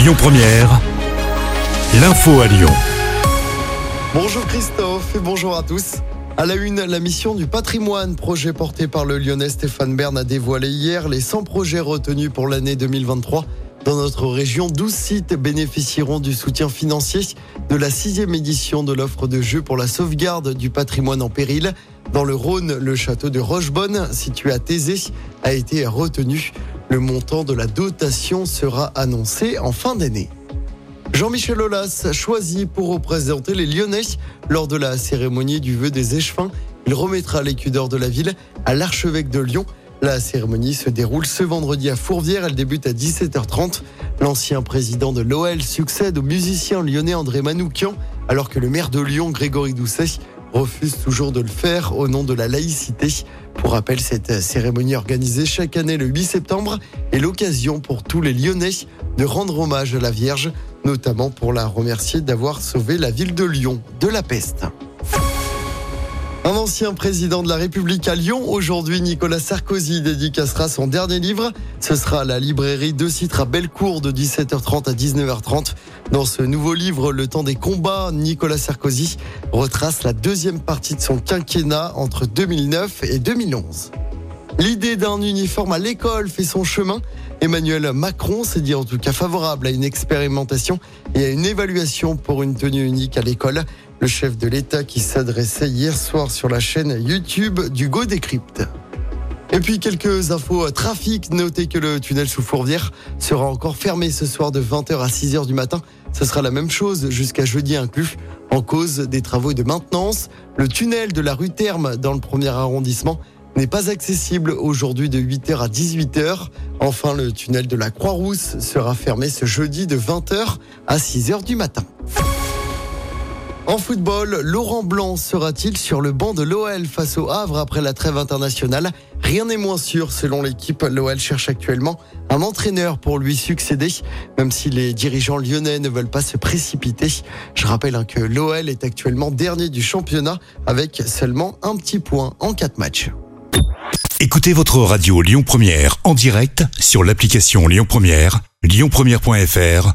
Lyon Première, l'info à Lyon. Bonjour Christophe et bonjour à tous. À la une, la mission du patrimoine, projet porté par le lyonnais Stéphane Bern, a dévoilé hier les 100 projets retenus pour l'année 2023. Dans notre région, 12 sites bénéficieront du soutien financier de la sixième édition de l'offre de jeu pour la sauvegarde du patrimoine en péril. Dans le Rhône, le château de Rochebonne, situé à Thésée, a été retenu. Le montant de la dotation sera annoncé en fin d'année. Jean-Michel Aulas choisi pour représenter les Lyonnais lors de la cérémonie du vœu des échevins. Il remettra l'écu d'or de la ville à l'archevêque de Lyon. La cérémonie se déroule ce vendredi à Fourvière. Elle débute à 17h30. L'ancien président de l'OL succède au musicien lyonnais André Manoukian, alors que le maire de Lyon, Grégory Doucet, refuse toujours de le faire au nom de la laïcité. Pour rappel, cette cérémonie organisée chaque année le 8 septembre est l'occasion pour tous les Lyonnais de rendre hommage à la Vierge, notamment pour la remercier d'avoir sauvé la ville de Lyon de la peste. Un ancien président de la République à Lyon, aujourd'hui Nicolas Sarkozy dédicacera son dernier livre. Ce sera la librairie De Citre à Bellecour de 17h30 à 19h30. Dans ce nouveau livre, Le temps des combats, Nicolas Sarkozy retrace la deuxième partie de son quinquennat entre 2009 et 2011. L'idée d'un uniforme à l'école fait son chemin. Emmanuel Macron s'est dit en tout cas favorable à une expérimentation et à une évaluation pour une tenue unique à l'école. Le chef de l'État qui s'adressait hier soir sur la chaîne YouTube du Décrypte. Et puis quelques infos trafic. Notez que le tunnel sous Fourvière sera encore fermé ce soir de 20h à 6h du matin. Ce sera la même chose jusqu'à jeudi inclus. En cause des travaux de maintenance, le tunnel de la rue Terme dans le premier arrondissement n'est pas accessible aujourd'hui de 8h à 18h. Enfin, le tunnel de la Croix-Rousse sera fermé ce jeudi de 20h à 6h du matin. En football, Laurent Blanc sera-t-il sur le banc de l'OL face au Havre après la trêve internationale? Rien n'est moins sûr selon l'équipe. L'OL cherche actuellement un entraîneur pour lui succéder, même si les dirigeants lyonnais ne veulent pas se précipiter. Je rappelle hein, que l'OL est actuellement dernier du championnat avec seulement un petit point en quatre matchs. Écoutez votre radio Lyon Première en direct sur l'application Lyon Première, lyonpremière.fr